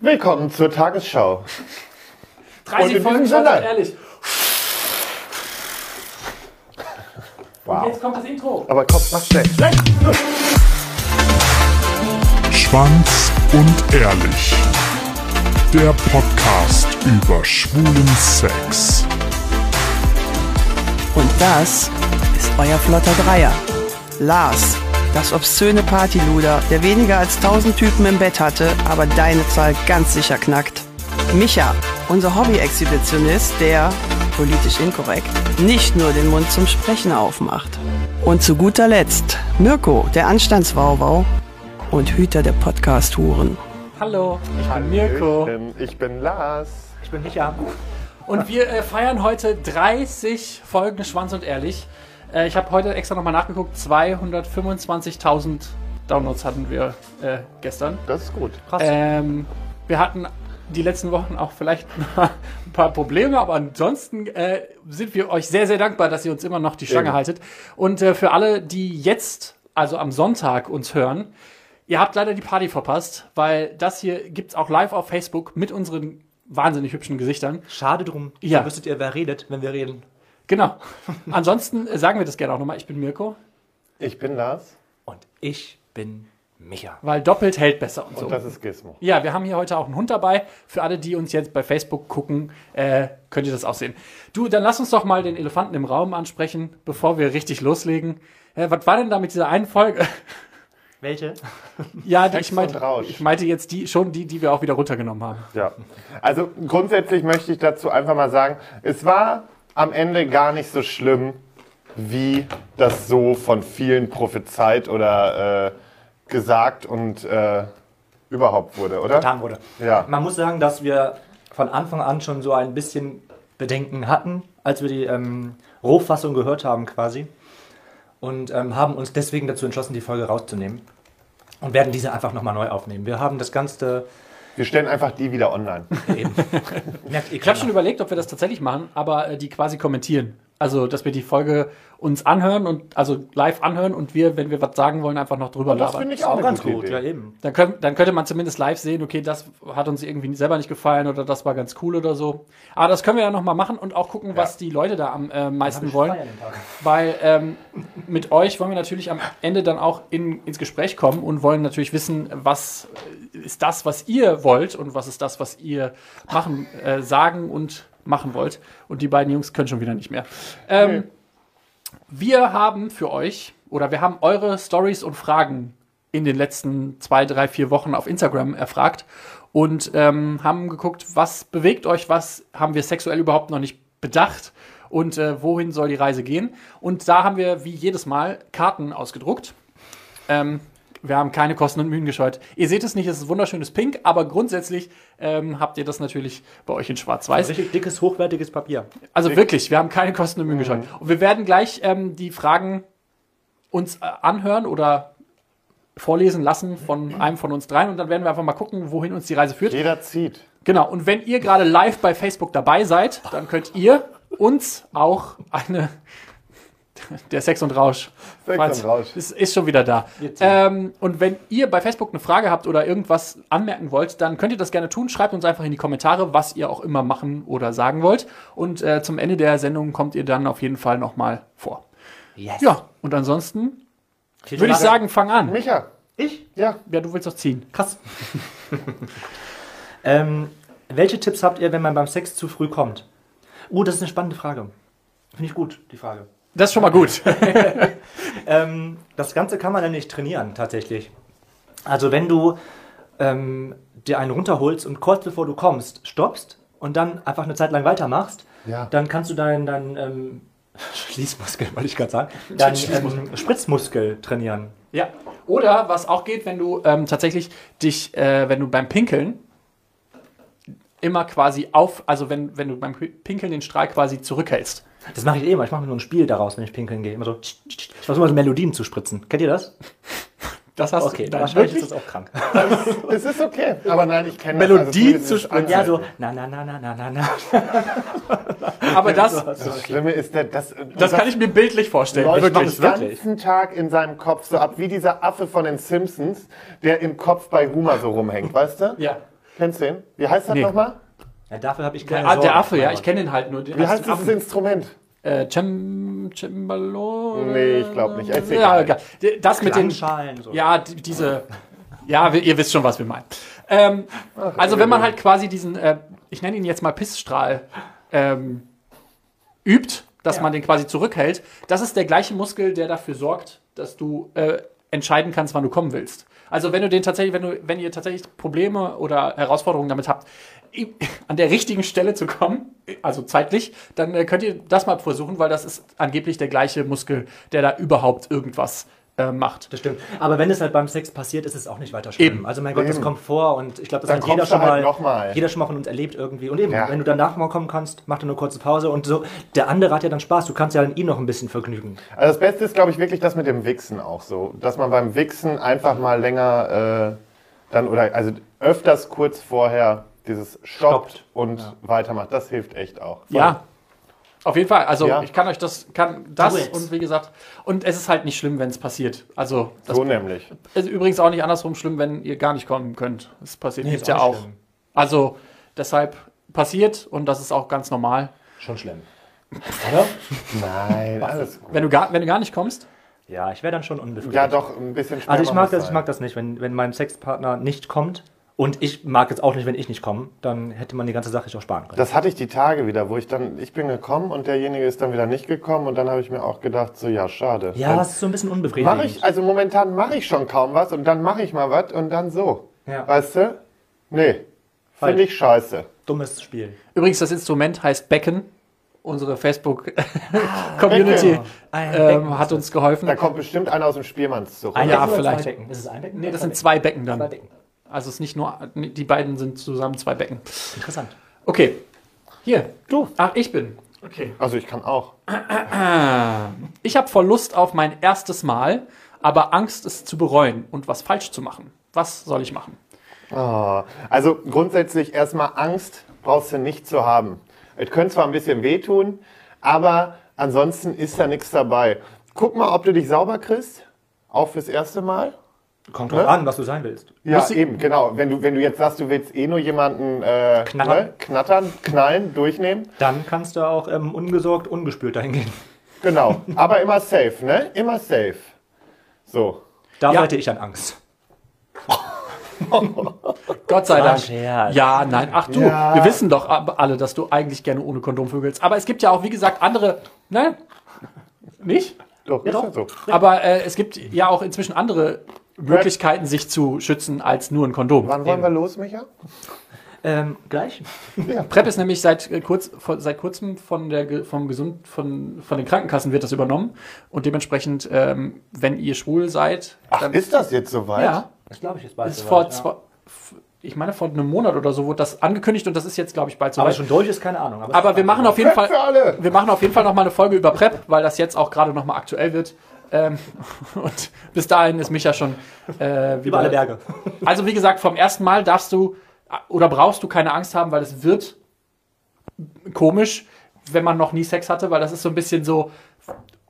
Willkommen zur Tagesschau. 30 Und in Folgen schon ehrlich. Wow. Jetzt kommt das Intro. Aber Kopf macht schnell. Schwanz und ehrlich. Der Podcast über schwulen Sex. Und das ist euer flotter Dreier. Lars, das obszöne Partyluder, der weniger als 1000 Typen im Bett hatte, aber deine Zahl ganz sicher knackt. Micha, unser Hobby-Exhibitionist, der, politisch inkorrekt, nicht nur den Mund zum Sprechen aufmacht. Und zu guter Letzt Mirko, der Anstandswauwau und Hüter der Podcast-Huren. Hallo, ich bin Mirko. Ich bin Lars. Ich bin Micha. Und wir äh, feiern heute 30 Folgen Schwanz und Ehrlich. Äh, ich habe heute extra nochmal nachgeguckt. 225.000 Downloads hatten wir äh, gestern. Das ist gut. Ähm, wir hatten die letzten Wochen auch vielleicht ein paar Probleme, aber ansonsten äh, sind wir euch sehr, sehr dankbar, dass ihr uns immer noch die Stange Eben. haltet. Und äh, für alle, die jetzt, also am Sonntag, uns hören, ihr habt leider die Party verpasst, weil das hier gibt's auch live auf Facebook mit unseren wahnsinnig hübschen Gesichtern. Schade drum. Ja. Dann wüsstet ihr, wer redet, wenn wir reden. Genau. Ansonsten äh, sagen wir das gerne auch nochmal. Ich bin Mirko, Ich bin Lars. Und ich bin Micha. weil doppelt hält besser und so. Und das ist Gizmo. Ja, wir haben hier heute auch einen Hund dabei. Für alle, die uns jetzt bei Facebook gucken, äh, könnt ihr das auch sehen. Du, dann lass uns doch mal den Elefanten im Raum ansprechen, bevor wir richtig loslegen. Äh, was war denn da mit dieser einen Folge? Welche? ja, die, ich, meinte, ich meinte jetzt die, schon die, die wir auch wieder runtergenommen haben. Ja. Also grundsätzlich möchte ich dazu einfach mal sagen, es war am Ende gar nicht so schlimm, wie das so von vielen prophezeit oder äh, gesagt und äh, überhaupt wurde, oder? Getan wurde. Ja. Man muss sagen, dass wir von Anfang an schon so ein bisschen Bedenken hatten, als wir die ähm, Rohfassung gehört haben quasi. Und ähm, haben uns deswegen dazu entschlossen, die Folge rauszunehmen. Und werden diese einfach nochmal neu aufnehmen. Wir haben das Ganze Wir stellen einfach die wieder online. eben. Ich habe schon überlegt, ob wir das tatsächlich machen, aber äh, die quasi kommentieren. Also, dass wir die Folge uns anhören und also live anhören und wir, wenn wir was sagen wollen, einfach noch drüber Das labern. finde ich auch ganz gut, Idee. ja eben. Dann, können, dann könnte man zumindest live sehen, okay, das hat uns irgendwie selber nicht gefallen oder das war ganz cool oder so. Aber das können wir ja nochmal machen und auch gucken, was die Leute da am äh, meisten wollen. Weil ähm, mit euch wollen wir natürlich am Ende dann auch in, ins Gespräch kommen und wollen natürlich wissen, was ist das, was ihr wollt und was ist das, was ihr machen, äh, sagen und machen wollt. Und die beiden Jungs können schon wieder nicht mehr. Ähm, Wir haben für euch oder wir haben eure Stories und Fragen in den letzten zwei, drei, vier Wochen auf Instagram erfragt und ähm, haben geguckt, was bewegt euch, was haben wir sexuell überhaupt noch nicht bedacht und äh, wohin soll die Reise gehen. Und da haben wir wie jedes Mal Karten ausgedruckt. Ähm, wir haben keine Kosten und Mühen gescheut. Ihr seht es nicht, es ist wunderschönes Pink, aber grundsätzlich ähm, habt ihr das natürlich bei euch in Schwarz-Weiß. Richtig dickes, hochwertiges Papier. Also wirklich, wir haben keine Kosten und Mühen gescheut. Und wir werden gleich ähm, die Fragen uns äh, anhören oder vorlesen lassen von einem von uns dreien und dann werden wir einfach mal gucken, wohin uns die Reise führt. Jeder zieht. Genau, und wenn ihr gerade live bei Facebook dabei seid, dann könnt ihr uns auch eine der Sex und Rausch. Sex Falls- und Rausch. Ist, ist schon wieder da. Ähm, und wenn ihr bei Facebook eine Frage habt oder irgendwas anmerken wollt, dann könnt ihr das gerne tun. Schreibt uns einfach in die Kommentare, was ihr auch immer machen oder sagen wollt. Und äh, zum Ende der Sendung kommt ihr dann auf jeden Fall nochmal vor. Yes. Ja, und ansonsten würde ich sagen, fang an. Micha. Ich? Ja. Ja, du willst doch ziehen. Krass. ähm, welche Tipps habt ihr, wenn man beim Sex zu früh kommt? Oh, das ist eine spannende Frage. Finde ich gut, die Frage. Das ist schon mal gut. Ähm, das Ganze kann man nämlich trainieren, tatsächlich. Also, wenn du ähm, dir einen runterholst und kurz bevor du kommst, stoppst und dann einfach eine Zeit lang weitermachst, Ja. dann kannst du deinen dein, ähm, Schließmuskel, wollte ich gerade sagen, deinen ähm, Spritzmuskel trainieren. Ja. Oder was auch geht, wenn du ähm, tatsächlich dich, äh, wenn du beim Pinkeln immer quasi auf, also wenn, wenn du beim Pinkeln den Strahl quasi zurückhältst. Das mache ich eh immer. Ich mache mir nur ein Spiel daraus, wenn ich pinkeln gehe. Immer so. Ich versuche mal so Melodien zu spritzen. Kennt ihr das? Das hast Okay, du. Nein, wahrscheinlich ist das auch krank. Es ist okay. Aber nein, ich kenne Melodie das. Also zu sprechen. Ja, so. Na, na, na, na, na, na, na. Aber das, Das Schlimme ist, der, das, das kann ich mir bildlich vorstellen. läuft Wirklich. den ganzen Tag in seinem Kopf so ab, wie dieser Affe von den Simpsons, der im Kopf bei Homer so rumhängt, weißt du? Ja. Kennst du den? Wie heißt das Nee. nochmal? Ja, dafür habe ich Der, keine Sorge. der Affe, ja, ich kenne den halt nur. Den Wie heißt dieses Affen. Instrument? Äh, Cem, Cembalo? Nee, ich glaub nicht. Erzähl Ja, egal. Das mit den. Klangschalen, so. Ja, die, diese. Ja, ihr wisst schon, was wir meinen. Ähm, also, wenn man halt quasi diesen, äh, ich nenne ihn jetzt mal Pissstrahl, ähm, übt, dass Ja. man den quasi zurückhält, das ist der gleiche Muskel, der dafür sorgt, dass du äh, entscheiden kannst, wann du kommen willst. Also wenn du den tatsächlich, wenn du, wenn ihr tatsächlich Probleme oder Herausforderungen damit habt, an der richtigen Stelle zu kommen, also zeitlich, dann äh, könnt ihr das mal versuchen, weil das ist angeblich der gleiche Muskel, der da überhaupt irgendwas äh, macht. Das stimmt. Aber wenn es halt beim Sex passiert, ist es auch nicht weiter schlimm. Eben. Also mein Gott, das Eben. kommt vor und ich glaube, das Dann hat jeder schon halt mal, noch mal. jeder schon mal von uns erlebt irgendwie. Und eben, Ja. wenn du danach mal kommen kannst, mach dir eine kurze Pause und so. Der andere hat ja dann Spaß. Du kannst ja an ihn noch ein bisschen vergnügen. Also das Beste ist, glaube ich, wirklich das mit dem Wichsen auch so. Dass man beim Wichsen einfach mal länger äh, dann oder also öfters kurz vorher dieses stoppt, Stoppt. und weitermacht. Das hilft echt auch. Voll. Ja. Auf jeden Fall. Also Ja. ich kann euch das, kann das und wie gesagt, und es ist halt nicht schlimm, wenn es passiert. Also das So nämlich. ist übrigens auch nicht andersrum schlimm, wenn ihr gar nicht kommen könnt. Das passiert Nee, gibt's ist ja auch schlimm. Also deshalb passiert und das ist auch ganz normal. Schon schlimm. Oder? Nein, alles gut. Wenn du gar, wenn du gar nicht kommst, Ja, ich wäre dann schon unbefriedigt. Ja, doch, ein bisschen Also ich mag das, ich sein. mag das nicht, wenn, wenn mein Sexpartner nicht kommt. Und ich mag es auch nicht, wenn ich nicht komme. Dann hätte man die ganze Sache sich auch sparen können. Das hatte ich die Tage wieder, wo ich dann, ich bin gekommen und derjenige ist dann wieder nicht gekommen und dann habe ich mir auch gedacht, so ja, schade. ja, es ist so ein bisschen unbefriedigend. Mache ich, also momentan mache ich schon kaum was und dann mache ich mal was und dann so. Ja. Weißt du? Nee. Finde ich scheiße. Dummes Spiel. übrigens das Instrument heißt Becken. Unsere Facebook-Community. Ein Becken ähm, hat uns geholfen. Da kommt bestimmt einer aus dem Spielmannszug. Ein Ja, vielleicht. Ist es ein Becken? Nee, das sind zwei Becken dann. Zwei Becken. Also es ist nicht nur, die beiden sind zusammen zwei Becken. Interessant. Okay. Hier. Du. Ach, ich bin. Okay. Also ich kann auch. Ich habe voll Lust auf mein erstes Mal, aber Angst, es zu bereuen und was falsch zu machen. Was soll ich machen? Ah, Also grundsätzlich erstmal Angst brauchst du nicht zu haben. Es könnte zwar ein bisschen wehtun, aber ansonsten ist da nichts dabei. Guck mal, ob du dich sauber kriegst. Auch fürs erste Mal. Kommt drauf an, was du sein willst. Ja, Muss ich- eben, genau. Wenn du, wenn du jetzt sagst, du willst eh nur jemanden äh, Knattern. Ne, knattern, knallen, durchnehmen. Dann kannst du auch ähm, ungesorgt, ungespült dahin gehen. Genau. Aber immer safe, ne? Immer safe. So. Da Ja. hätte ich an Angst. Gott sei Dank. Scherz. Ja, nein. Ach du, Ja. wir wissen doch alle, dass du eigentlich gerne ohne Kondom vögelst. Aber es gibt ja auch, wie gesagt, andere. Nein? Nicht? Doch, ist doch. ja so. Aber äh, es gibt ja auch inzwischen andere Möglichkeiten, sich zu schützen, als nur ein Kondom. Wann wollen wir los, Micha? Ähm, gleich? PrEP ist nämlich seit, äh, kurz, seit kurzem von, der, vom Gesund, von, von den Krankenkassen wird das übernommen. Und dementsprechend, ähm, wenn ihr schwul seid, Ach, dann ist das jetzt soweit? ja, Das glaube ich jetzt bald. ist soweit, vor, ja. zwei, f- ich meine, vor einem Monat oder so wurde das angekündigt und das ist jetzt, glaube ich, bald Aber soweit. schon durch ist keine Ahnung. Aber wir machen auf jeden Fall, wir machen auf jeden Fall noch mal eine Folge über PrEP, weil das jetzt auch gerade noch mal aktuell wird. Ähm, und bis dahin ist Micha schon äh, Über alle Berge. Also wie gesagt, vom ersten Mal darfst du oder brauchst du keine Angst haben, weil es wird komisch, wenn man noch nie Sex hatte, weil das ist so ein bisschen so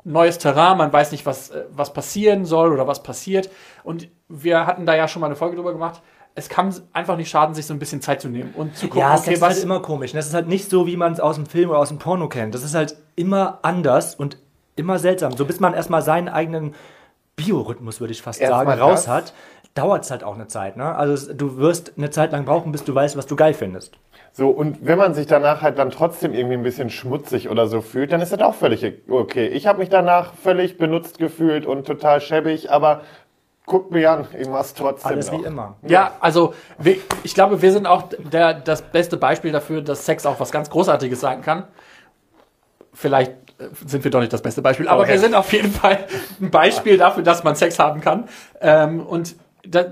neues Terrain, man weiß nicht, was, äh, was passieren soll oder was passiert. Und wir hatten da ja schon mal eine Folge drüber gemacht. Es kann einfach nicht schaden, sich so ein bisschen Zeit zu nehmen und zu gucken, Ja, okay, Sex ist was. halt immer komisch. Das ist halt nicht so, wie man es aus dem Film oder aus dem Porno kennt. Das ist halt immer anders und immer seltsam. So bis man erstmal seinen eigenen Biorhythmus, würde ich fast Erstmal sagen, raus das. hat, dauert es halt auch eine Zeit. Ne? Also du wirst eine Zeit lang brauchen, bis du weißt, was du geil findest. So, und wenn man sich danach halt dann trotzdem irgendwie ein bisschen schmutzig oder so fühlt, dann ist das auch völlig okay. Ich habe mich danach völlig benutzt gefühlt und total schäbig, aber guck mir an, ich mach's trotzdem Alles noch. wie immer. Ja, also wir, ich glaube, wir sind auch der, das beste Beispiel dafür, dass Sex auch was ganz Großartiges sein kann. Vielleicht sind wir doch nicht das beste Beispiel, aber Okay. wir sind auf jeden Fall ein Beispiel dafür, dass man Sex haben kann. Ähm, und da,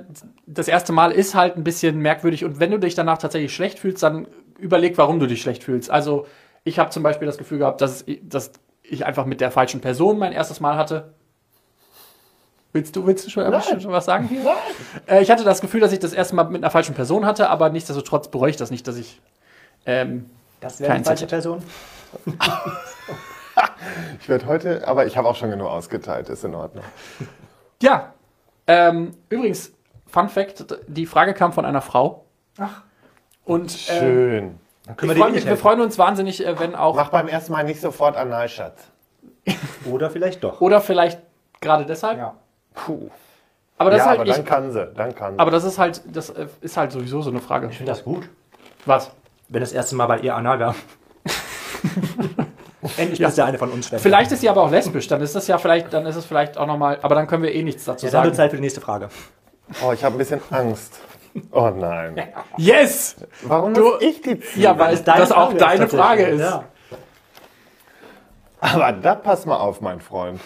das erste Mal ist halt ein bisschen merkwürdig. Und wenn du dich danach tatsächlich schlecht fühlst, dann überleg, warum du dich schlecht fühlst. Also ich habe zum Beispiel das Gefühl gehabt, dass, ich- dass ich einfach mit der falschen Person mein erstes Mal hatte. Willst du, willst du schon, schon was sagen hier? Äh, ich hatte das Gefühl, dass ich das erste Mal mit einer falschen Person hatte, aber nichtsdestotrotz bereue ich das nicht, dass ich. Ähm, Das wäre die falsche. Person. Ich werde heute, aber ich habe auch schon genug ausgeteilt, ist in Ordnung. ja. Ähm, übrigens, Fun Fact: Die Frage kam von einer Frau. Ach. Und äh, Schön. Dann können wir freu dir mich, wir freuen uns wahnsinnig, äh, wenn auch. Mach beim ersten Mal nicht sofort Analschatz. Oder vielleicht doch. Oder vielleicht gerade deshalb. Ja. Puh. Aber das ja, ist halt aber dann ich, kann sie. Dann kann sie. aber das ist halt, das äh, ist halt sowieso so eine Frage. Ich finde das gut, Was? wenn das erste Mal bei ihr anal wäre. Endlich Ja. ist der eine von uns Schwester. Vielleicht ist sie aber auch lesbisch, dann ist das ja vielleicht, dann ist es vielleicht auch nochmal, aber dann können wir eh nichts dazu Ja, dann wird sagen. Zeit für die nächste Frage. oh, ich habe ein bisschen Angst. Oh nein. Yes! Warum Du- muss ich die ziehen? Ja, weil das auch Frage deine. Frage ist. Ja. Aber da pass mal auf, mein Freund.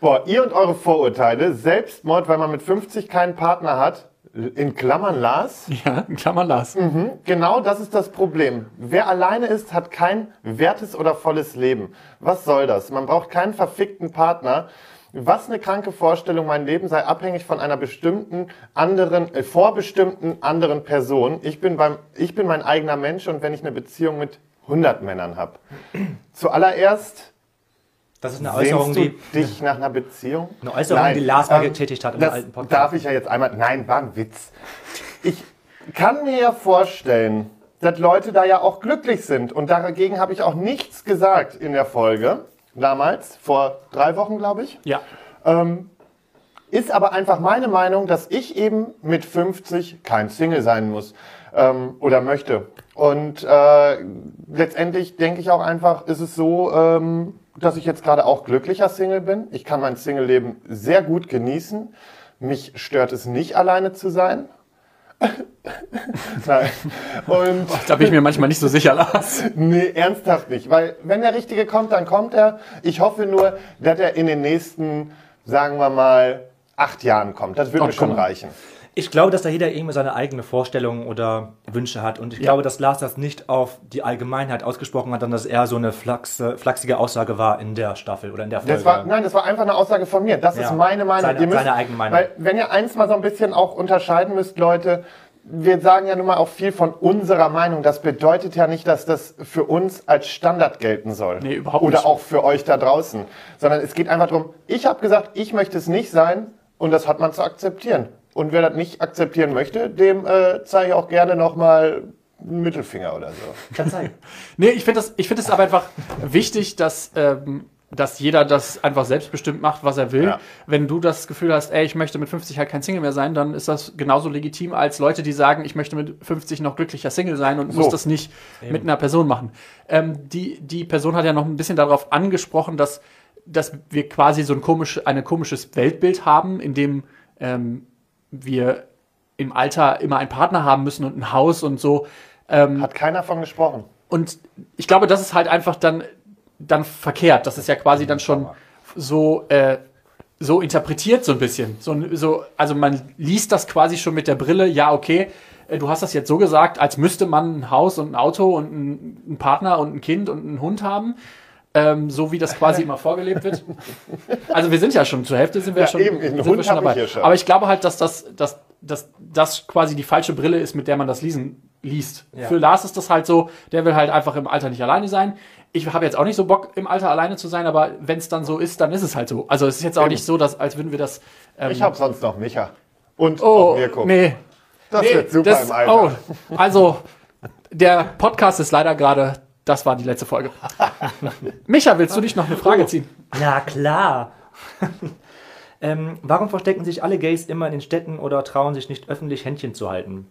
Boah, ihr und eure Vorurteile, Selbstmord, weil man mit 50 keinen Partner hat, in Klammern Lars, Ja, in Klammern Lars. genau das ist das Problem. Wer alleine ist, hat kein wertes oder volles Leben. Was soll das? Man braucht keinen verfickten Partner. Was eine kranke Vorstellung, mein Leben sei abhängig von einer bestimmten anderen, äh, vorbestimmten anderen Person. Ich bin beim, ich bin mein eigener Mensch und wenn ich eine Beziehung mit 100 Männern habe. Zuallererst Das ist eine Äußerung, Sehnst du die. dich nach einer Beziehung? Eine Äußerung, die Lars mal getätigt hat im alten Podcast. Darf ich ja jetzt einmal. Nein, war ein Witz. Ich kann mir ja vorstellen, dass Leute da ja auch glücklich sind. Und dagegen habe ich auch nichts gesagt in der Folge. Damals, vor drei Wochen, glaube ich. Ja. Ist aber einfach meine Meinung, dass ich eben mit 50 kein Single sein muss ähm, oder möchte. Und äh, letztendlich denke ich auch einfach, ist es so, ähm, dass ich jetzt gerade auch glücklicher Single bin. Ich kann mein Single-Leben sehr gut genießen. Mich stört es nicht, alleine zu sein. Nein. Und Da bin ich mir manchmal nicht so sicher, Lars. Nee, ernsthaft nicht. Weil wenn der Richtige kommt, dann kommt er. Ich hoffe nur, dass er in den nächsten, sagen wir mal, acht Jahren kommt. Das würde Ach, mir schon komm. reichen. Ich glaube, dass da jeder irgendwie seine eigene Vorstellung oder Wünsche hat. Und ich glaube, dass Lars das nicht auf die Allgemeinheit ausgesprochen hat, sondern dass er so eine flachse, flachsige Aussage war in der Staffel oder in der Folge. Das war, nein, das war einfach eine Aussage von mir. Das Ja. ist meine Meinung. Seine- seine eigene Meinung. Weil, wenn ihr eins mal so ein bisschen auch unterscheiden müsst, Leute, wir sagen ja nun mal auch viel von unserer Meinung. Das bedeutet ja nicht, dass das für uns als Standard gelten soll. Nee, überhaupt Oder nicht. auch für euch da draußen. Sondern es geht einfach darum, ich habe gesagt, ich möchte es nicht sein und das hat man zu akzeptieren. Und wer das nicht akzeptieren möchte, dem äh, zeige ich auch gerne nochmal einen Mittelfinger oder so. Kann sein. Nee, ich finde das, ich finde es aber einfach wichtig, dass, ähm, dass jeder das einfach selbstbestimmt macht, was er will. Ja. Wenn du das Gefühl hast, ey, ich möchte mit 50 halt kein Single mehr sein, dann ist das genauso legitim als Leute, die sagen, ich möchte mit 50 noch glücklicher Single sein und muss das nicht mit einer Person machen. Ähm, die, die Person hat ja noch ein bisschen darauf angesprochen, dass, dass wir quasi so ein komisch, ein komisches Weltbild haben, in dem ähm, wir im Alter immer einen Partner haben müssen und ein Haus und so. Hat keiner von gesprochen. Und ich glaube, das ist halt einfach dann, dann verkehrt. Das ist ja quasi dann schon so, äh, so interpretiert so ein bisschen. So, so, also man liest das quasi schon mit der Brille, ja, okay, äh, du hast das jetzt so gesagt, als müsste man ein Haus und ein Auto und ein, einen Partner und ein Kind und einen Hund haben. Ähm, so wie das quasi immer vorgelebt wird. Also wir sind ja schon zur Hälfte sind wir Ja, schon, eben, sind Hund wir schon ich dabei. hier schon. Aber ich glaube halt, dass das, dass, dass das quasi die falsche Brille ist, mit der man das lesen, liest. Ja. Für Lars ist das halt so, der will halt einfach im Alter nicht alleine sein. Ich habe jetzt auch nicht so Bock, im Alter alleine zu sein, aber wenn es dann so ist, dann ist es halt so. Also es ist jetzt auch Eben. nicht so, dass, als würden wir das. Ähm, Ich habe sonst noch Micha. Und oh, auch Mirko. nee. das nee, wird super das, im Alter. Oh, also der Podcast ist leider gerade. Das war die letzte Folge. Micha, willst du dich noch eine Frage ziehen? Na klar. ähm, warum verstecken sich alle Gays immer in den Städten oder trauen sich nicht öffentlich Händchen zu halten?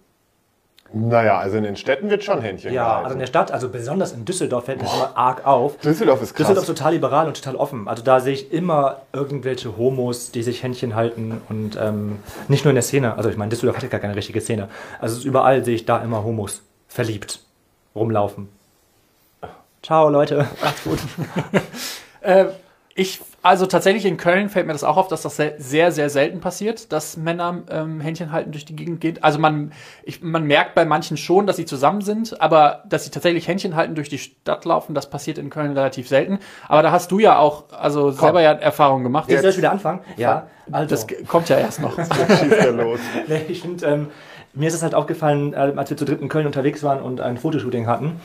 Naja, also in den Städten wird schon Händchen Ja, gehalten. also in der Stadt, also besonders in Düsseldorf fällt mir das immer arg auf. Düsseldorf ist krass. Düsseldorf ist total liberal und total offen. Also da sehe ich immer irgendwelche Homos, die sich Händchen halten und ähm, nicht nur in der Szene. Also ich meine, Düsseldorf hat ja gar keine richtige Szene. Also es ist überall sehe ich da immer Homos verliebt rumlaufen. Ciao, Leute. Äh, ich, also tatsächlich in Köln fällt mir das auch auf, dass das sehr, sehr, sehr selten passiert, dass Männer ähm, Händchen halten durch die Gegend geht. Also man, ich, man merkt bei manchen schon, dass sie zusammen sind, aber dass sie tatsächlich Händchen halten durch die Stadt laufen, das passiert in Köln relativ selten. Aber da hast du ja auch, also selber ja Erfahrungen gemacht. Jetzt soll ich wieder anfangen? Ja, also. Das kommt ja erst noch. Nee, ich finde, ähm, mir ist es halt aufgefallen, äh, als wir zu dritt in Köln unterwegs waren und ein Fotoshooting hatten,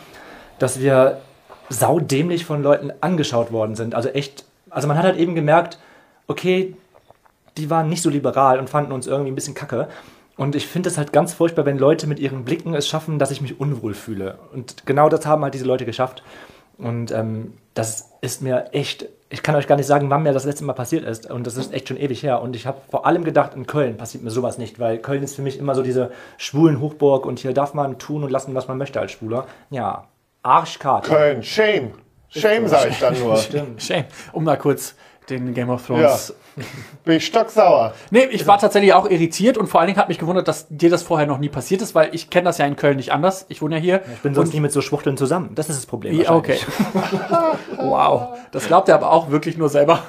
dass wir saudämlich von Leuten angeschaut worden sind. Also echt, also man hat halt eben gemerkt, okay, die waren nicht so liberal und fanden uns irgendwie ein bisschen kacke. Und ich finde es halt ganz furchtbar, wenn Leute mit ihren Blicken es schaffen, dass ich mich unwohl fühle. Und genau das haben halt diese Leute geschafft. Und ähm, das ist mir echt, ich kann euch gar nicht sagen, wann mir das letzte Mal passiert ist. Und das ist echt schon ewig her. Und ich habe vor allem gedacht, in Köln passiert mir sowas nicht, weil Köln ist für mich immer so diese schwulen Hochburg und hier darf man tun und lassen, was man möchte als Schwuler. Ja, Arschkarte. Köln, Shame. Shame, sage ich dann nur. Stimmt. Shame. Um mal kurz den Game of Thrones. Bin ich stocksauer. Nee, ich war tatsächlich auch irritiert und vor allen Dingen hat mich gewundert, dass dir das vorher noch nie passiert ist, weil ich kenne das ja in Köln nicht anders. Ich wohne ja hier. Ich bin sonst nie mit so Schwuchteln zusammen. Das ist das Problem. Ja, okay. wow. Das glaubt er aber auch wirklich nur selber.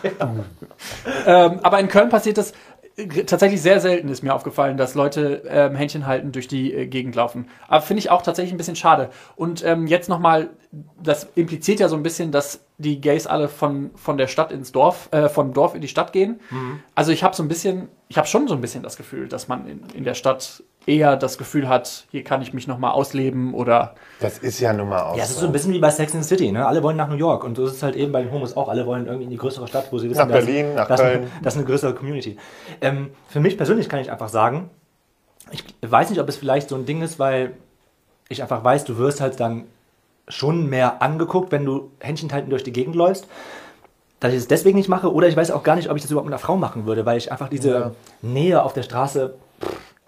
ähm, aber in Köln passiert das tatsächlich sehr selten, ist mir aufgefallen, dass Leute ähm, Händchen halten durch die äh, Gegend laufen. Aber finde ich auch tatsächlich ein bisschen schade. Und ähm, jetzt nochmal, das impliziert ja so ein bisschen, dass die Gays alle von, von der Stadt ins Dorf, äh, vom Dorf in die Stadt gehen. Also ich habe so ein bisschen, ich habe schon so ein bisschen das Gefühl, dass man in, in der Stadt eher das Gefühl hat, hier kann ich mich nochmal ausleben oder Das ist ja nun mal auch Ja, es ist so ein bisschen wie bei Sex and the City, ne? Alle wollen nach New York und so ist es halt eben bei den Homos auch. Alle wollen irgendwie in die größere Stadt, wo sie wissen, Nach dass- Berlin, nach dass, Köln. Das ist eine größere Community. Ähm, für mich persönlich kann ich einfach sagen, ich weiß nicht, ob es vielleicht so ein Ding ist, weil ich einfach weiß, du wirst halt dann schon mehr angeguckt, wenn du Händchen halten durch die Gegend läufst. Dass ich es deswegen nicht mache, oder ich weiß auch gar nicht, ob ich das überhaupt mit einer Frau machen würde, weil ich einfach diese Ja. Nähe auf der Straße.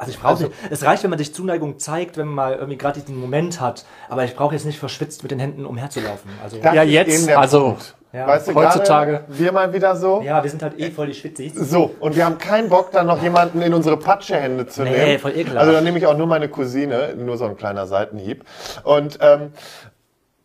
Also ich brauche Also- nicht. Es reicht, wenn man sich Zuneigung zeigt, wenn man mal irgendwie gerade diesen Moment hat. Aber ich brauche jetzt nicht verschwitzt mit den Händen umherzulaufen. Also Das Ja, ist jetzt, eben der also, Punkt. ja, weißt du, heutzutage- wir mal wieder so. ja, wir sind halt eh voll die Schwitzis. So, und wir haben keinen Bock, dann noch jemanden in unsere Patschehände zu Nee, nehmen. voll ekelhaft. Also dann nehme ich auch nur meine Cousine, nur so ein kleiner Seitenhieb. Und ähm,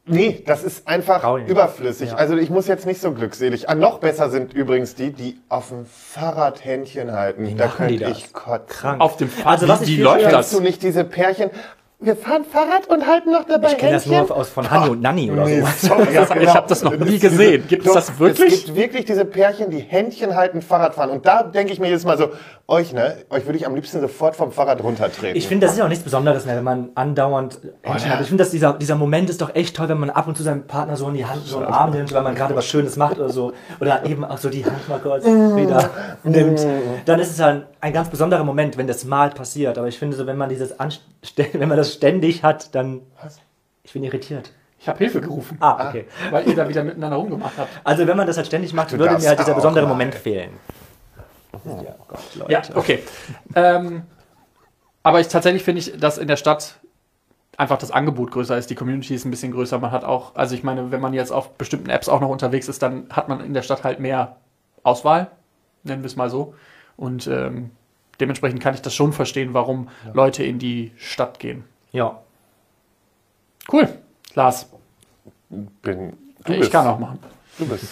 nee, das ist einfach überflüssig. Ja. Also ich muss jetzt nicht so glückselig. Ah, noch besser sind übrigens die, die auf dem Fahrrad Händchen halten. da machen die könnte das? ich kotzen. Krank. auf dem Fahrrad. Also was wie, ich wie läuft schöner- Kennst das? du nicht diese Pärchen? Wir fahren Fahrrad und halten noch dabei Ich kenne das nur aus, von Hanni und Nanni oder Nee, so. sorry, ja, Ich hab das noch nie gesehen. Gibt es das wirklich? Es gibt wirklich diese Pärchen, die Händchen halten, Fahrrad fahren. Und da denke ich mir jedes Mal so, euch, ne, euch würde ich am liebsten sofort vom Fahrrad runtertreten. Ich finde, das ist ja auch nichts Besonderes mehr, wenn man andauernd Händchen hat. Ich finde, dass dieser, dieser Moment ist doch echt toll, wenn man ab und zu seinem Partner so in die Hand, so einen Arm nimmt, weil man gerade was Schönes macht oder so. Oder eben auch so die Hand mal kurz wieder nimmt. Dann ist es ein, ein ganz besonderer Moment, wenn das mal passiert. Aber ich finde so, wenn man dieses Anst wenn man das ständig hat, dann. Ich bin irritiert. Ich habe Hilfe gerufen, Ah, okay. weil ihr da wieder miteinander rumgemacht habt. Also wenn man das halt ständig macht, Du würde mir halt dieser besondere mal. Moment fehlen. Ja, oh Gott, Leute. Ja, okay. ähm, aber ich tatsächlich finde ich, dass in der Stadt einfach das Angebot größer ist, die Community ist ein bisschen größer. Man hat auch, also ich meine, wenn man jetzt auf bestimmten Apps auch noch unterwegs ist, dann hat man in der Stadt halt mehr Auswahl, nennen wir es mal so. Und ähm, dementsprechend kann ich das schon verstehen, warum Leute in die Stadt gehen. Ja. Cool. Lars, bin, du ich bist, kann auch machen. Du bist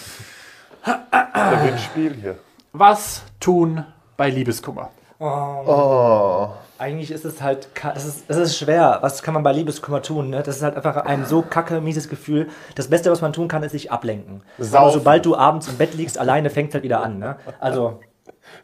der Windspiel hier. Was tun bei Liebeskummer? Oh. Eigentlich ist es halt, es ist, es ist schwer. Was kann man bei Liebeskummer tun? Ne? Das ist halt einfach ein so kacke, mieses Gefühl. Das Beste, was man tun kann, ist sich ablenken. Saufen. Aber sobald du abends im Bett liegst, alleine fängt es halt wieder an. Ne? Also,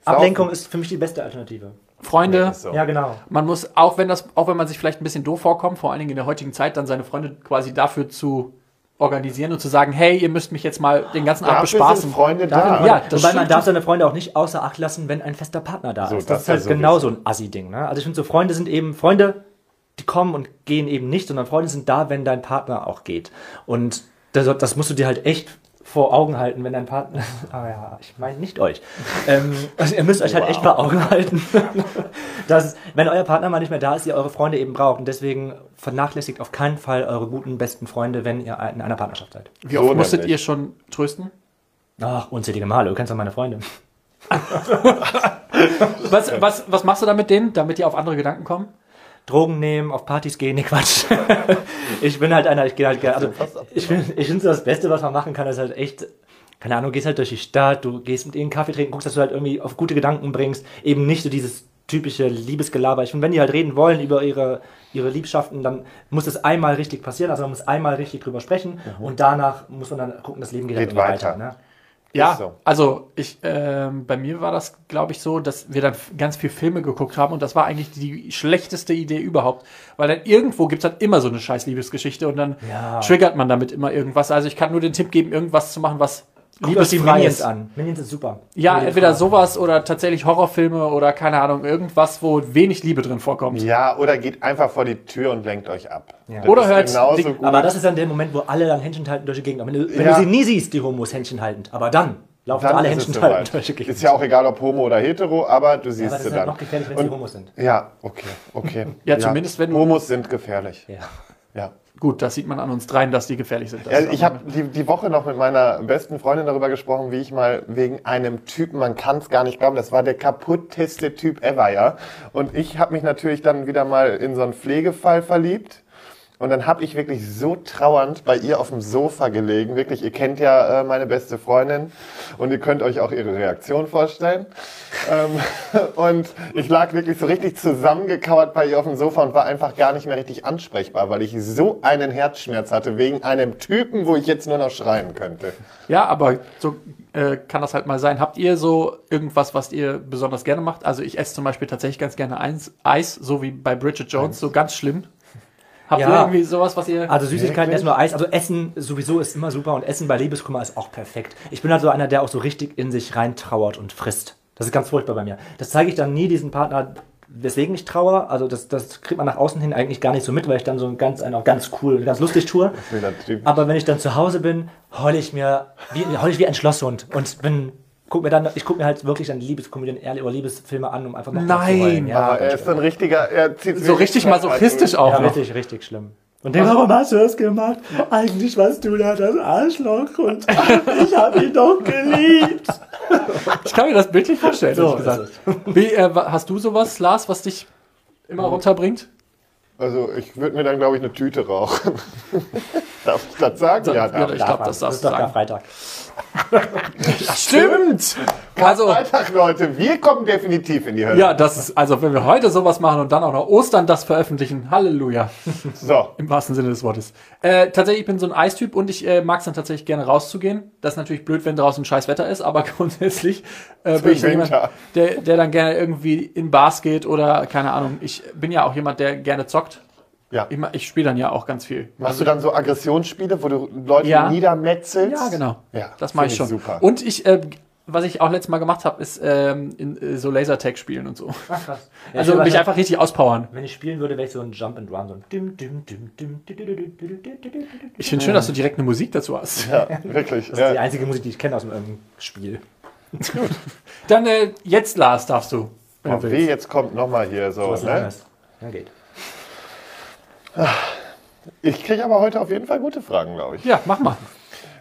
Ablenkung ist für mich die beste Alternative. Freunde, so. Ja, genau. man muss, auch wenn das, auch wenn man sich vielleicht ein bisschen doof vorkommt, vor allen Dingen in der heutigen Zeit, dann seine Freunde quasi dafür zu organisieren und zu sagen, hey, ihr müsst mich jetzt mal den ganzen Abend bespaßen. sind Freunde Dafür- da. Ja, das Wobei man darf seine Freunde auch nicht außer Acht lassen, wenn ein fester Partner da So, ist. das Das ist halt ja sowieso. genau so ein Assi-Ding. Ne? Also ich finde so, Freunde sind eben, Freunde, die kommen und gehen eben nicht, sondern Freunde sind da, wenn dein Partner auch geht. Und das, das musst du dir halt echt vor Augen halten, wenn dein Partner. Ah ja, ich meine nicht euch. ähm, also ihr müsst euch halt echt vor Augen halten, dass, wenn euer Partner mal nicht mehr da ist, ihr eure Freunde eben braucht. Und deswegen vernachlässigt auf keinen Fall eure guten, besten Freunde, wenn ihr in einer Partnerschaft seid. Wie oft So musstet nämlich. ihr schon trösten? Ach, unzählige Male. Du kennst doch meine Freunde. Was, was, was machst du da mit denen, damit die auf andere Gedanken kommen? Drogen nehmen, auf Partys gehen, nee, Quatsch. ich bin halt einer, ich gehe halt gerne, also ich finde ich finde so das Beste, was man machen kann, ist halt echt, keine Ahnung, gehst halt durch die Stadt, du gehst mit ihnen Kaffee trinken, guckst, dass du halt irgendwie auf gute Gedanken bringst, eben nicht so dieses typische Liebesgelaber. Ich finde, wenn die halt reden wollen über ihre, ihre Liebschaften, dann muss es einmal richtig passieren, also man muss einmal richtig drüber sprechen und danach muss man dann gucken, das Leben geht, halt Geht irgendwie weiter. ne? Ja, so. also ich, ähm, bei mir war das, glaube ich, so, dass wir dann ganz viel Filme geguckt haben und das war eigentlich die schlechteste Idee überhaupt, weil dann irgendwo gibt es halt immer so eine scheiß Liebesgeschichte und dann Ja. triggert man damit immer irgendwas. Also ich kann nur den Tipp geben, irgendwas zu machen, was Euch die. Minions an. Minions ist super. Ja, Jede entweder Frage. sowas oder tatsächlich Horrorfilme oder keine Ahnung, irgendwas, wo wenig Liebe drin vorkommt. Ja, oder geht einfach vor die Tür und lenkt euch ab. Das Oder hört genauso die- gut. Aber das ist dann der Moment, wo alle dann Händchen halten durch die Gegend. Wenn, du, wenn Ja. du sie nie siehst, die Homos Händchen haltend. Aber dann laufen Dann alle Händchen soweit. haltend durch die Gegend. Ist ja auch egal, ob homo oder hetero, aber du siehst aber das sie ist halt dann. noch gefährlich, wenn Und- sie Homos sind. Ja, okay, okay. Ja, zumindest wenn du- Homos sind gefährlich. Ja. Ja. Gut, das sieht man an uns dreien, dass die gefährlich sind. Ja, ich habe die, die Woche noch mit meiner besten Freundin darüber gesprochen, wie ich mal wegen einem Typen, man kann es gar nicht glauben, das war der kaputteste Typ ever, ja. Und ich habe mich natürlich dann wieder mal in so einen Pflegefall verliebt. Und dann habe ich wirklich so trauernd bei ihr auf dem Sofa gelegen. Wirklich, ihr kennt ja äh, meine beste Freundin und ihr könnt euch auch ihre Reaktion vorstellen. ähm, und ich lag wirklich so richtig zusammengekauert bei ihr auf dem Sofa und war einfach gar nicht mehr richtig ansprechbar, weil ich so einen Herzschmerz hatte wegen einem Typen, wo ich jetzt nur noch schreien könnte. Ja, aber so äh, kann das halt mal sein. Habt ihr so irgendwas, was ihr besonders gerne macht? Also ich esse zum Beispiel tatsächlich ganz gerne Eis, Eis so wie bei Bridget Jones, so ganz schlimm. Habt ihr Ja. irgendwie sowas, was ihr... Also Süßigkeiten, essen nur Eis. Also Essen sowieso ist immer super und Essen bei Liebeskummer ist auch perfekt. Ich bin halt so einer, der auch so richtig in sich reintrauert und frisst. Das ist ganz furchtbar bei mir. Das zeige ich dann nie diesem Partner, weswegen ich trauere. Also das, das kriegt man nach außen hin eigentlich gar nicht so mit, weil ich dann so ein ganz, einen auch ganz cool und ganz lustig tue. Aber wenn ich dann zu Hause bin, heule ich mir wie, heule ich wie ein Schlosshund und bin guck mir dann, ich gucke mir halt wirklich dann Liebeskomödien ehrlich oder Liebesfilme an, um einfach noch mal zu Nein, Ja, er ist ein richtiger, er zieht so richtig masochistisch auch ja, noch. richtig, richtig schlimm. Und der, warum hast du das gemacht? Eigentlich warst du da das Arschloch und ich habe ihn doch geliebt. Ich kann mir das bildlich vorstellen, So ehrlich gesagt. Wie, äh, hast du sowas, Lars, was dich immer runterbringt? Also ich würde mir dann, glaube ich, eine Tüte rauchen. Darf ich das sagen? So, ja, ja, ich ich. glaub, man. das darfst ist du sagen. Karfreitag. Stimmt! Also, Freitag, Leute, wir kommen definitiv in die Hölle. ja, das ist, also wenn wir heute sowas machen und dann auch noch Ostern das veröffentlichen, Halleluja. So, Im wahrsten Sinne des Wortes. Äh, tatsächlich, ich bin so ein Eistyp und ich äh, mag es dann tatsächlich gerne rauszugehen. Das ist natürlich blöd, wenn draußen scheiß Wetter ist, aber grundsätzlich äh, bin ich jemand, der, der dann gerne irgendwie in Bars geht oder keine Ahnung. Ich bin ja auch jemand, der gerne zockt. Ja. Ich, ich spiele dann ja auch ganz viel. Machst du dann so Aggressionsspiele, wo du Leute ja. niedermetzelst? Ja, genau. Ja, das mache ich schon. Super. Und ich äh, was ich auch letztes Mal gemacht habe, ist ähm, in, äh, so Lasertag spielen und so. Ach, krass. Ja, also mich einfach richtig auspowern. Wenn ich spielen würde, wäre ich so ein Jump and Run. So ein ich finde schön, dass du direkt eine Musik dazu hast. Ja, wirklich. Das ja. ist die einzige Musik, die ich kenne aus einem ähm, Spiel. Dann äh, jetzt, Lars, darfst du. Wenn oh, du jetzt kommt nochmal hier so. so was ne? Ja, geht. Ich kriege aber heute auf jeden Fall gute Fragen, glaube ich. Ja, mach mal.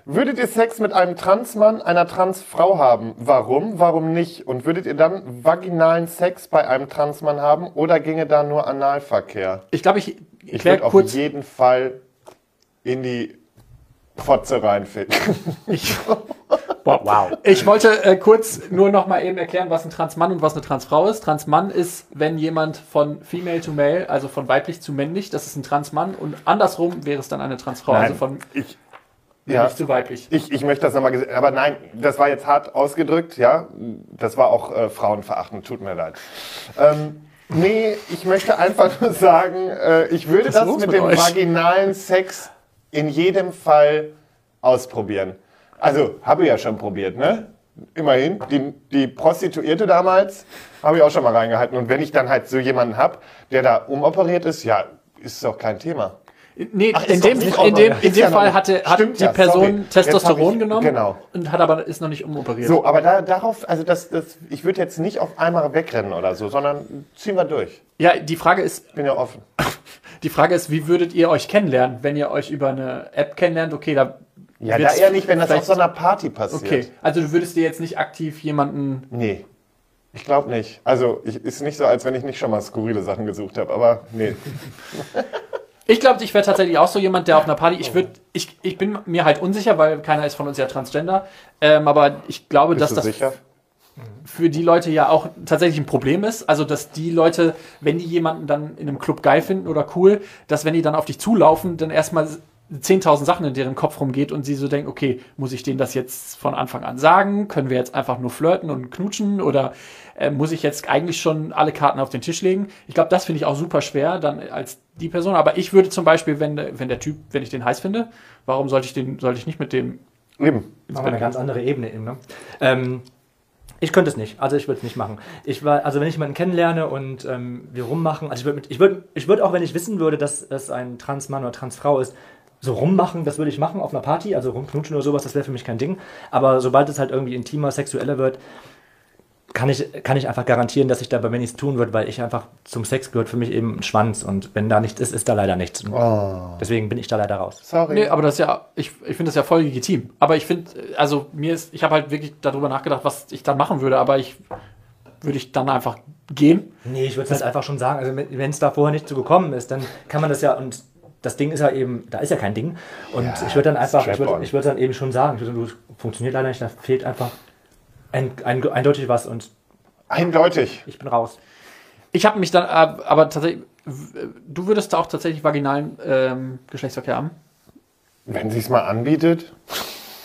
Würdet ihr Sex mit einem Transmann, einer Transfrau haben? Warum? Warum nicht? Und würdet ihr dann vaginalen Sex bei einem Transmann haben oder ginge da nur Analverkehr? Ich glaube, ich Ich würde auf jeden Fall in die Fotze reinfinden. Ich, wow. Ich wollte äh, kurz nur noch mal eben erklären, was ein Transmann und was eine Transfrau ist. Transmann ist, wenn jemand von female to male, also von weiblich zu männlich, das ist ein Transmann. Und andersrum wäre es dann eine Transfrau, also von ich, männlich ja, zu weiblich. ich, ich möchte das nochmal, aber nein, das war jetzt hart ausgedrückt, ja. Das war auch äh, frauenverachtend, tut mir leid. Ähm, nee, ich möchte einfach nur sagen, äh, ich würde das los mit, mit dem euch? vaginalen Sex in jedem Fall ausprobieren. Also, habe ich ja schon probiert, ne? Immerhin, die, die Prostituierte damals habe ich auch schon mal reingehalten. Und wenn ich dann halt so jemanden habe, der da umoperiert ist, ja, ist doch kein Thema. Nee, Ach, in dem, in auch dem, in ja dem noch Fall hatte, hat die ja, Person sorry. Testosteron ich- genommen genau. und hat aber ist noch nicht umoperiert. So, aber da, darauf, also das, das, ich würde jetzt nicht auf einmal wegrennen oder so, sondern ziehen wir durch. Ja, die Frage ist, Bin ja offen. die Frage ist, wie würdet ihr euch kennenlernen, wenn ihr euch über eine App kennenlernt? Okay, da Ja, da eher nicht, wenn das auf so einer Party passiert. Okay, also du würdest dir jetzt nicht aktiv jemanden Nee. Ich glaube nicht. Also, ich, ist nicht so, als wenn ich nicht schon mal skurrile Sachen gesucht habe, aber nee. Ich glaube, ich wäre tatsächlich auch so jemand, der auf einer Party, ich würde, ich, ich bin mir halt unsicher, weil keiner ist von uns ja Transgender, ähm, aber ich glaube, Bist dass du das sicher? Für die Leute ja auch tatsächlich ein Problem ist. Also, dass die Leute, wenn die jemanden dann in einem Club geil finden oder cool, dass wenn die dann auf dich zulaufen, dann erstmal 10.000 Sachen in deren Kopf rumgeht und sie so denken, okay, muss ich denen das jetzt von Anfang an sagen? Können wir jetzt einfach nur flirten und knutschen? Oder äh, muss ich jetzt eigentlich schon alle Karten auf den Tisch legen? Ich glaube, das finde ich auch super schwer dann als die Person. Aber ich würde zum Beispiel, wenn, der- wenn der Typ, wenn ich den heiß finde, warum sollte ich den, sollte ich nicht mit dem Eben. Machen wir eine ganz andere Ebene eben, ne? Ähm, ich könnte es nicht, also ich würde es nicht machen. Ich war, also wenn ich jemanden kennenlerne und ähm, wir rummachen, also ich würde, ich würde, ich würde auch, wenn ich wissen würde, dass es ein Transmann oder Transfrau ist, so rummachen, das würde ich machen auf einer Party, also rumknutschen oder sowas, das wäre für mich kein Ding. Aber sobald es halt irgendwie intimer, sexueller wird, kann ich, kann ich einfach garantieren, dass ich da bei mir nichts tun würde, weil ich einfach zum Sex gehört für mich eben ein Schwanz und wenn da nichts ist, ist da leider nichts. Deswegen bin ich da leider raus. Sorry. Nee, aber das ist ja, ich, ich finde das ja voll legitim. Aber ich finde, also mir ist, ich habe halt wirklich darüber nachgedacht, was ich dann machen würde, aber ich würde ich dann einfach gehen. Nee, ich würde es halt einfach schon sagen. Also wenn es da vorher nicht zu gekommen ist, dann kann man das ja und das Ding ist ja eben, da ist ja kein Ding. Und Ja, ich würde dann einfach, ich würde ich würd dann eben schon sagen, ich würd, sagen, du, funktioniert leider nicht, da fehlt einfach ein, ein, eindeutig was und Eindeutig. ich bin raus. Ich habe mich dann, aber tatsächlich, du würdest da auch tatsächlich vaginalen ähm, Geschlechtsverkehr haben? Wenn sie es mal anbietet.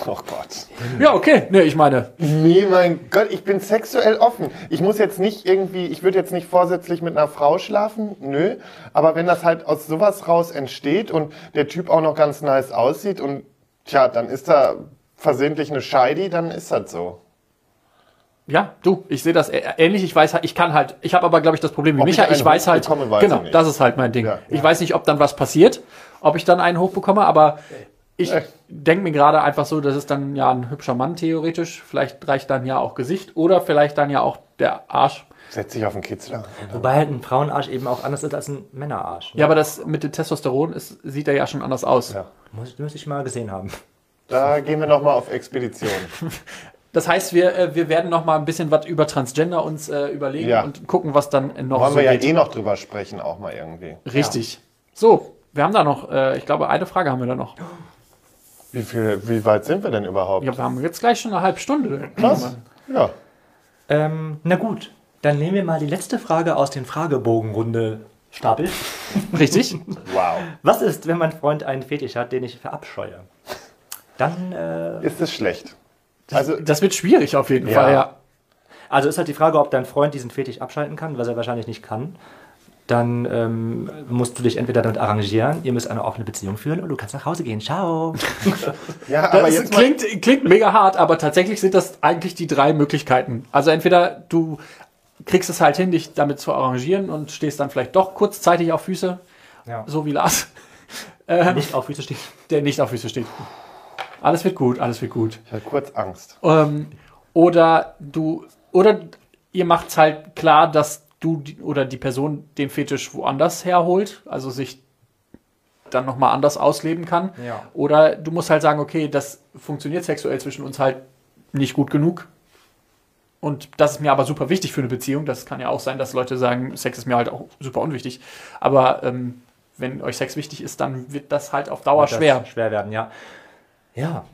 Oh Gott. Ja, okay. Nee, ich meine, Nee, mein Gott, ich bin sexuell offen. Ich muss jetzt nicht irgendwie, ich würde jetzt nicht vorsätzlich mit einer Frau schlafen, nö. Aber wenn das halt aus sowas raus entsteht und der Typ auch noch ganz nice aussieht und tja, dann ist da versehentlich eine Scheidi, dann ist das so. Ja, du, ich sehe das ähnlich. Ich weiß halt, ich kann halt, ich habe aber, glaube ich, das Problem wie Ob ich Micha. einen Ich weiß halt, weiß genau, ich nicht. das ist halt mein Ding. Ja. Ich weiß nicht, ob dann was passiert, ob ich dann einen hochbekomme, aber ich denke mir gerade einfach so, das ist dann ja ein hübscher Mann theoretisch. Vielleicht reicht dann ja auch Gesicht oder vielleicht dann ja auch der Arsch. Setz dich auf den Kitzler. Wobei halt ein Frauenarsch eben auch anders ist als ein Männerarsch. Ja, aber das mit dem Testosteron ist, sieht er ja schon anders aus. Ja. Muss, muss ich mal gesehen haben. Da gehen wir nochmal auf Expedition. Das heißt, wir, äh, wir werden noch mal ein bisschen was über Transgender uns äh, überlegen Ja. und gucken, was dann noch Wollen so wir ja geht. eh noch drüber sprechen, auch mal irgendwie. Richtig. So, wir haben da noch, äh, ich glaube, eine Frage haben wir da noch. Wie, viel, wie weit sind wir denn überhaupt? Ja, wir haben jetzt gleich schon eine halbe Stunde. Krass. Ja. Ähm, na gut, dann nehmen wir mal die letzte Frage aus den Fragebogenrunde Stapel. Richtig? Wow. Was ist, wenn mein Freund einen Fetisch hat, den ich verabscheue? Dann, äh, Ist es schlecht? Also, Das wird schwierig auf jeden Ja. Fall, ja. also ist halt die Frage, ob dein Freund diesen Fetisch abschalten kann, was er wahrscheinlich nicht kann. Dann ähm, musst du dich entweder damit arrangieren, ihr müsst eine offene Beziehung führen und du kannst nach Hause gehen. Ciao. ja, aber Das jetzt klingt, klingt mega hart, aber tatsächlich sind das eigentlich die drei Möglichkeiten. Also entweder du kriegst es halt hin, dich damit zu arrangieren und stehst dann vielleicht doch kurzzeitig auf Füße, Ja. so wie Lars, Nicht auf Füße stehen. der nicht auf Füße steht. Alles wird gut, alles wird gut. ich hatte kurz Angst. Ähm, oder du, oder ihr macht's halt klar, dass du die, oder die Person den Fetisch woanders herholt, also sich dann nochmal anders ausleben kann. Ja. Oder du musst halt sagen, okay, das funktioniert sexuell zwischen uns halt nicht gut genug. Und das ist mir aber super wichtig für eine Beziehung. Das kann ja auch sein, dass Leute sagen, Sex ist mir halt auch super unwichtig. Aber ähm, wenn euch Sex wichtig ist, dann wird das halt auf Dauer das schwer. Schwer werden, ja. Ja.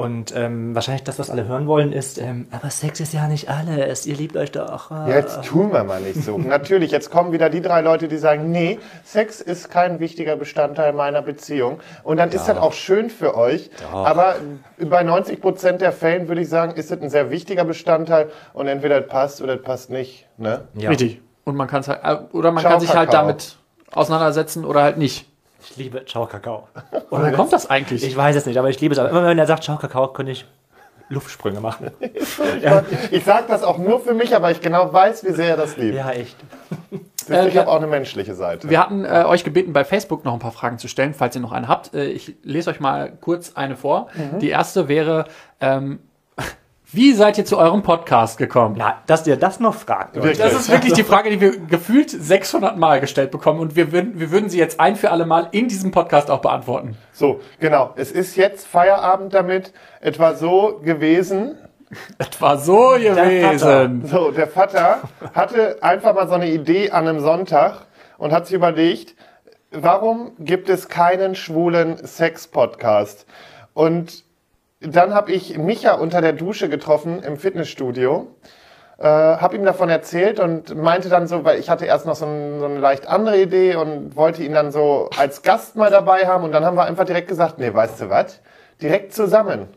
Und ähm, wahrscheinlich das, was alle hören wollen, ist, ähm, aber Sex ist ja nicht alles. Ihr liebt euch doch. Äh. Ja, jetzt tun wir mal nicht so. Natürlich, jetzt kommen wieder die drei Leute, die sagen, nee, Sex ist kein wichtiger Bestandteil meiner Beziehung. Und dann ist das auch schön für euch. Aber bei 90 Prozent der Fällen würde ich sagen, ist es ein sehr wichtiger Bestandteil. Und entweder es passt oder es passt nicht. Ne? ja. Richtig. Und man kann es halt, äh, oder man Ciao, kann sich halt Kakao. damit auseinandersetzen oder halt nicht. Ich liebe Ciao Kakao. Woher kommt das eigentlich? Ich weiß es nicht, aber ich liebe es. Aber immer wenn er sagt Ciao Kakao, könnte ich Luftsprünge machen. Ich sage das auch nur für mich, aber ich genau weiß, wie sehr er das liebt. Ja, echt. Äh, ich habe auch eine menschliche Seite. Wir hatten äh, euch gebeten, bei Facebook noch ein paar Fragen zu stellen, falls ihr noch eine habt. Äh, ich lese euch mal kurz eine vor. Die erste wäre, ähm, wie seid ihr zu eurem Podcast gekommen? Na, dass ihr das noch fragt. Leute. Das ist wirklich die Frage, die wir gefühlt 600 Mal gestellt bekommen und wir würden, wir würden sie jetzt ein für alle Mal in diesem Podcast auch beantworten. So, genau. Es ist jetzt Feierabend damit. Etwa so gewesen. War so gewesen. So, der Vater hatte einfach mal so eine Idee an einem Sonntag und hat sich überlegt, warum gibt es keinen schwulen Sex-Podcast? Und dann habe ich Micha unter der Dusche getroffen im Fitnessstudio, äh, habe ihm davon erzählt und meinte dann so, weil ich hatte erst noch so, ein, so eine leicht andere Idee und wollte ihn dann so als Gast mal dabei haben und dann haben wir einfach direkt gesagt, nee, weißt du was? direkt zusammen.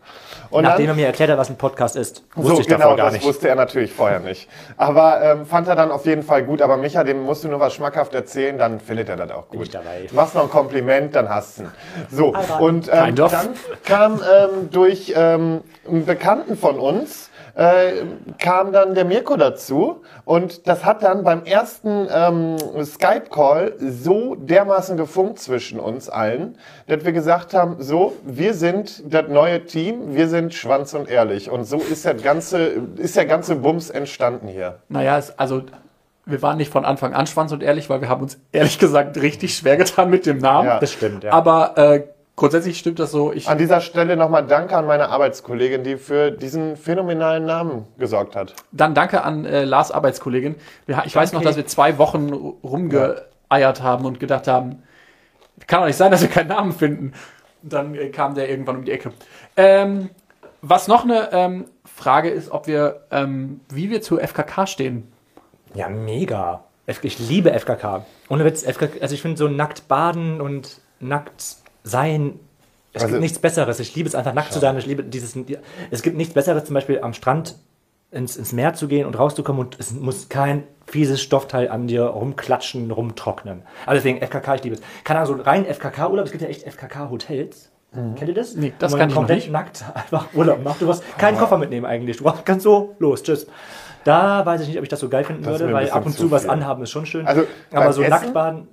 Und Nachdem er dann, mir erklärt hat, was ein Podcast ist, wusste so, ich genau, davor gar das nicht. wusste er natürlich vorher nicht. Aber ähm, fand er dann auf jeden Fall gut. Aber Micha, dem musst du nur was schmackhaft erzählen, dann findet er das auch gut. ich dabei. Du machst noch ein Kompliment, dann hast du. So, und ähm, dann kam ähm, durch ähm, einen Bekannten von uns, äh, kam dann der Mirko dazu und das hat dann beim ersten ähm, Skype-Call so dermaßen gefunkt zwischen uns allen, dass wir gesagt haben, so, wir sind das neue Team, wir sind Schwanz und Ehrlich und so ist der ganze, ist der ganze Bums entstanden hier. Naja, es, also wir waren nicht von Anfang an schwanz und ehrlich, weil wir haben uns ehrlich gesagt richtig schwer getan mit dem Namen. Ja. Das stimmt, ja. Aber äh, grundsätzlich stimmt das so. Ich, An dieser Stelle nochmal Danke an meine Arbeitskollegin, die für diesen phänomenalen Namen gesorgt hat. dann danke an äh, Lars Arbeitskollegin. Ich weiß noch, dass wir zwei Wochen rumgeeiert haben und gedacht haben, kann doch nicht sein, dass wir keinen Namen finden. Und dann äh, kam der irgendwann um die Ecke. Ähm, was noch eine ähm, Frage ist, ob wir, ähm, wie wir zu FKK stehen. Ja, mega. Ich liebe FKK. Ohne Witz, FKK, also ich finde so nackt baden und nackt sein, es Also- gibt nichts Besseres. Ich liebe es einfach nackt zu sein. Ich liebe dieses, es gibt nichts Besseres, zum Beispiel am Strand ins, ins Meer zu gehen und rauszukommen und es muss kein fieses Stoffteil an dir rumklatschen, rumtrocknen. Also deswegen FKK, ich liebe es. Keine Ahnung, so rein FKK-Urlaub, es gibt ja echt FKK-Hotels. Kennt ihr das? Mhm. Nee, das kann ich noch komplett nicht. nackt einfach Urlaub macht. Du musst keinen Koffer mitnehmen eigentlich. Du kannst so, los, tschüss. Da weiß ich nicht, ob ich das so geil finden Das würde, weil ab und zu zu was viel. anhaben ist schon schön. Also, aber so Essen? nackt baden,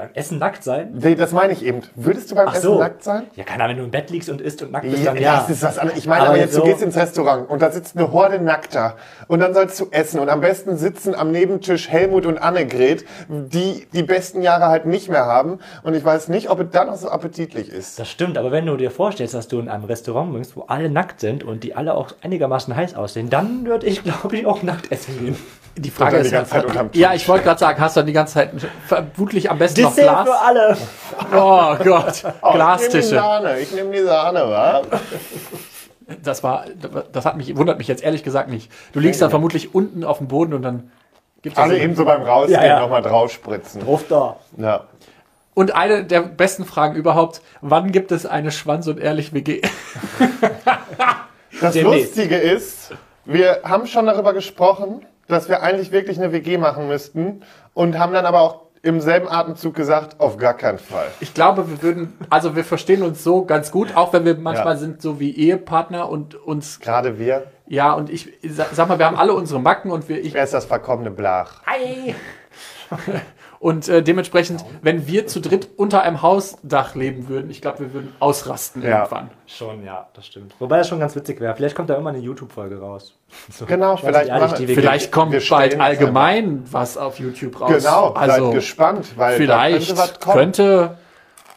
beim Essen nackt sein? Nee, das meine ich eben. Würdest du beim Ach Essen so. nackt sein? Ja, keine Ahnung, wenn du im Bett liegst und isst und nackt bist, Ja, dann ja. das ist was anderes. Ich meine Aber aber jetzt, so- du gehst ins Restaurant und da sitzt eine Horde Nackter und dann sollst du essen und am besten sitzen am Nebentisch Helmut und Annegret, die die besten Jahre halt nicht mehr haben und ich weiß nicht, ob es dann noch so appetitlich ist. Das stimmt, aber wenn du dir vorstellst, dass du in einem Restaurant bist, wo alle nackt sind und die alle auch einigermaßen heiß aussehen, dann würde ich, glaube ich, auch nackt essen gehen. Die Frage ist, ganze Zeit unterm ja, Tisch. ich wollte gerade sagen, hast du die ganze Zeit vermutlich am besten noch Dessert Glas? für alle! Oh Gott, Oh, Ich nehme die Glastische. Sahne, ich nehme die Sahne, wa? Das war, das hat mich, wundert mich jetzt ehrlich gesagt nicht. Du liegst dann vermutlich unten auf dem Boden und dann gibt's das Alle so- eben so beim Rausgehen Ja, ja. nochmal draufspritzen. Ruf da! Ja. Und eine der besten Fragen überhaupt, wann gibt es eine Schwanz- und Ehrlich-WG? Das Demnächst. Lustige ist, wir haben schon darüber gesprochen, dass wir eigentlich wirklich eine WG machen müssten und haben dann aber auch im selben Atemzug gesagt, auf gar keinen Fall. Ich glaube, wir würden, also wir verstehen uns so ganz gut, auch wenn wir manchmal Ja. sind so wie Ehepartner und uns, Gerade wir, ja, und ich sag mal, wir haben alle unsere Macken und wir, ich, wer ist das verkommene Blach? Und äh, dementsprechend, wenn wir zu dritt unter einem Hausdach leben würden, ich glaube, wir würden ausrasten Ja. irgendwann. Schon, ja, das stimmt. Wobei das schon ganz witzig wäre. Vielleicht kommt da immer eine YouTube-Folge raus. So, Genau, vielleicht ehrlich, WG. Vielleicht kommt wir bald allgemein was auf YouTube raus. Genau, also seid gespannt, weil vielleicht könnte was kommen. könnte,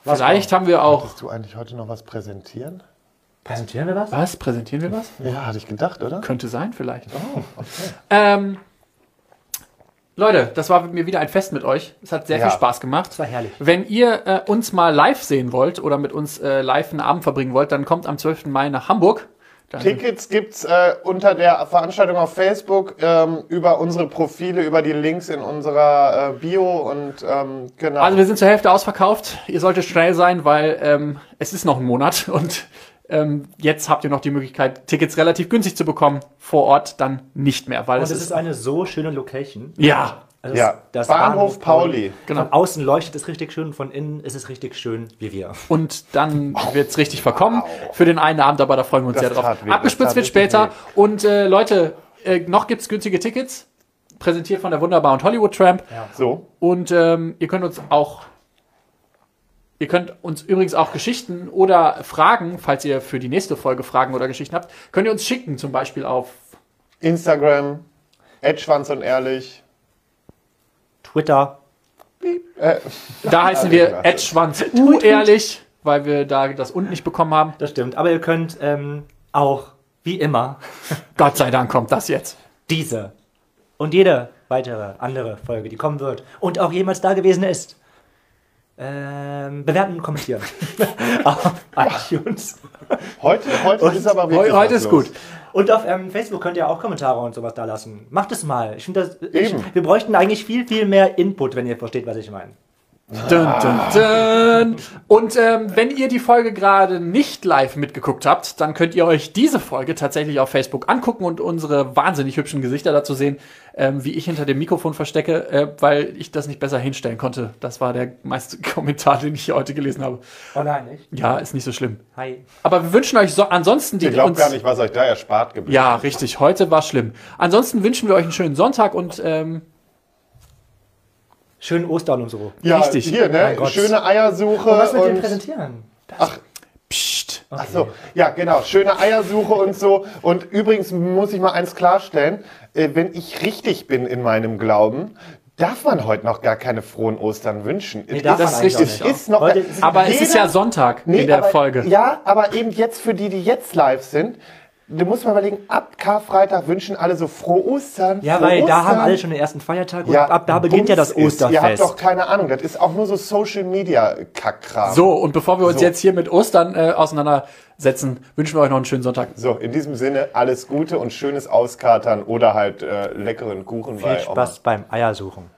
vielleicht haben wir auch, Willst du eigentlich heute noch was präsentieren? Präsentieren wir was? was, präsentieren wir was? Ja, hatte ich gedacht, oder? Könnte sein, vielleicht. Oh, ähm, Leute, das war mir wieder ein Fest mit euch. Es hat sehr Ja. viel Spaß gemacht. Das war herrlich. Wenn ihr äh, uns mal live sehen wollt oder mit uns äh, live einen Abend verbringen wollt, dann kommt am 12. Mai nach Hamburg. Dann Tickets gibt's äh, unter der Veranstaltung auf Facebook ähm, über unsere Profile, über die Links in unserer äh, Bio und ähm, genau. Also wir sind zur Hälfte ausverkauft. Ihr solltet schnell sein, weil ähm, es ist noch ein Monat und ähm, jetzt habt ihr noch die Möglichkeit, Tickets relativ günstig zu bekommen. Vor Ort dann nicht mehr, weil Und es es ist, ist eine so schöne Location. ja Also ja, das Bahnhof Pauli. Genau. Von außen leuchtet es richtig schön, von innen ist es richtig schön wie wir. und dann wird's richtig verkommen für den einen Abend, aber da freuen wir uns Das sehr drauf. weh, Abgespitzt wird später richtig und äh, Leute, äh, noch gibt's günstige Tickets, präsentiert von der Wunderbar und Hollywood Tramp So. und ähm, ihr könnt uns auch Ihr könnt uns übrigens auch Geschichten oder Fragen, falls ihr für die nächste Folge Fragen oder Geschichten habt, könnt ihr uns schicken, zum Beispiel auf Instagram, Edschwanz und ehrlich. Twitter. Äh, Da heißen wir Edschwanz U ehrlich, weil wir da das und nicht bekommen haben. Das stimmt. Aber ihr könnt ähm, auch, wie immer, Gott sei Dank kommt das jetzt. diese und jede weitere andere Folge, die kommen wird und auch jemals da gewesen ist, ähm, bewerten und kommentieren. auf iTunes. heute heute ist aber wirklich Heu- heute was ist los. gut. Und auf ähm, Facebook könnt ihr auch Kommentare und sowas da lassen. Macht es mal. Ich finde das. Ich, wir bräuchten eigentlich viel, viel mehr Input, wenn ihr versteht, was ich meine. Dun, dun, dun. Und ähm, wenn ihr die Folge gerade nicht live mitgeguckt habt, dann könnt ihr euch diese Folge tatsächlich auf Facebook angucken und unsere wahnsinnig hübschen Gesichter dazu sehen, ähm, wie ich hinter dem Mikrofon verstecke, äh, weil ich das nicht besser hinstellen konnte. Das war der meiste Kommentar, den ich hier heute gelesen habe. Oh nein, nicht? Ja, ist nicht so schlimm. Hi. Aber wir wünschen euch so ansonsten die Ihr glaubt uns gar nicht, was euch da erspart geblieben ja, richtig. Heute war schlimm. Ansonsten wünschen wir euch einen schönen Sonntag und ähm, Schönen Ostern und so. Ja, Richtig. hier, ne? Schöne Eiersuche. Und was mit dem und, präsentieren? pst. ach so, ja, genau. Schöne Eiersuche und so. Und übrigens muss ich mal eins klarstellen. Äh, wenn ich richtig bin in meinem Glauben, darf man heute noch gar keine frohen Ostern wünschen. Nee, darf Das man ist eigentlich richtig. auch nicht. Ist noch, Heute Aber es ist ja Jeder- Sonntag Nee, in der aber, Folge. Ja, aber eben jetzt für die, die jetzt live sind, du musst mal überlegen, ab Karfreitag wünschen alle so frohe Ostern. Ja, frohe weil da Ostern. haben alle schon den ersten Feiertag und Ja, ab da beginnt ja das Bums ist. Ihr habt Osterfest. doch keine Ahnung, das ist auch nur so Social Media Kackkram. So, und bevor wir uns So. jetzt hier mit Ostern äh, auseinandersetzen, wünschen wir euch noch einen schönen Sonntag. So, in diesem Sinne alles Gute und schönes Auskatern oder halt äh, leckeren Kuchen Viel bei Spaß beim Eiersuchen.